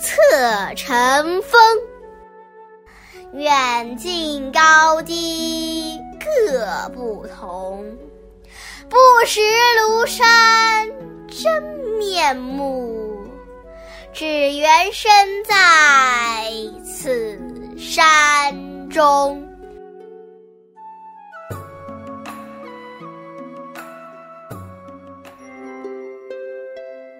侧成峰，远近高低各不同。不识庐山真面目，只缘身在此山中。